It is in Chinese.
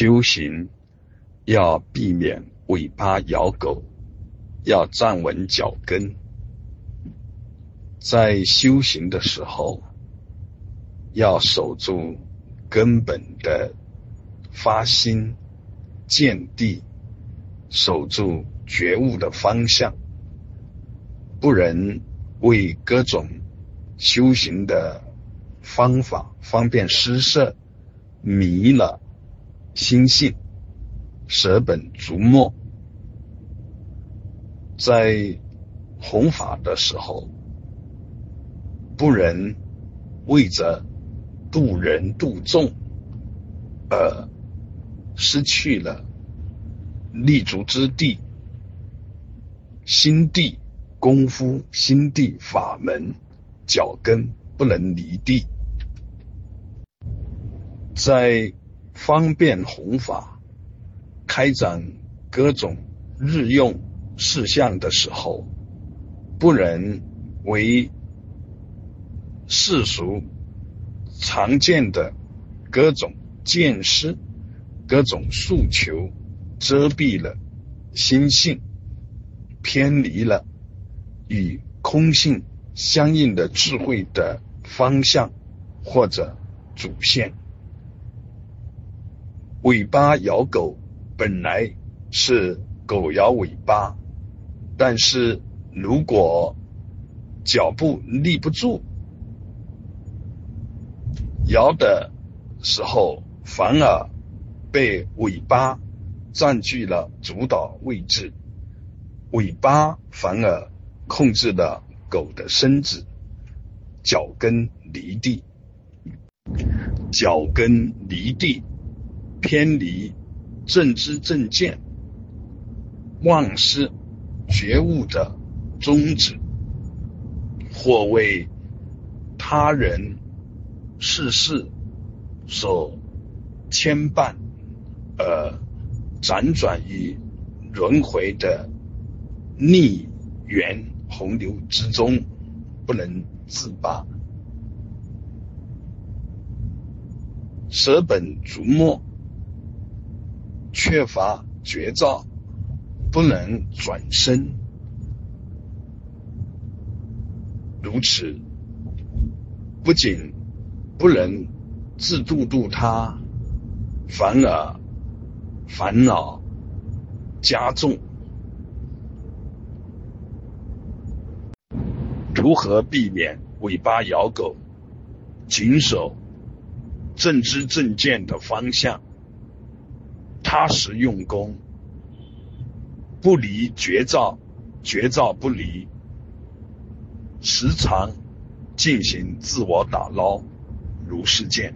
修行要避免尾巴咬狗，要站稳脚跟。在修行的时候，要守住根本的发心见地，守住觉悟的方向，不能为各种修行的方法方便施设迷了心性，舍本逐末。在弘法的时候。不能为着度人度众而失去了立足之地、心地功夫、心地法门脚跟不能离地，在方便弘法、开展各种日用事项的时候，不能为。世俗常见的各种见识、各种诉求，遮蔽了心性，偏离了与空性相应的智慧的方向或者主线。尾巴咬狗本来是狗咬尾巴，但是如果脚步立不住。摇的时候，反而被尾巴占据了主导位置，尾巴反而控制了狗的身子，脚跟离地，脚跟离地，偏离正知正见，忘失觉悟的宗旨，或为他人。世事所牵绊，而，辗转于轮回的逆缘洪流之中，不能自拔，舍本逐末，缺乏绝招，不能转身，如此，不仅。不能自度度他，反而烦恼加重。如何避免尾巴咬狗？谨守正知正见的方向，踏实用功，不离绝招，绝招不离，时常进行自我打捞。如是见。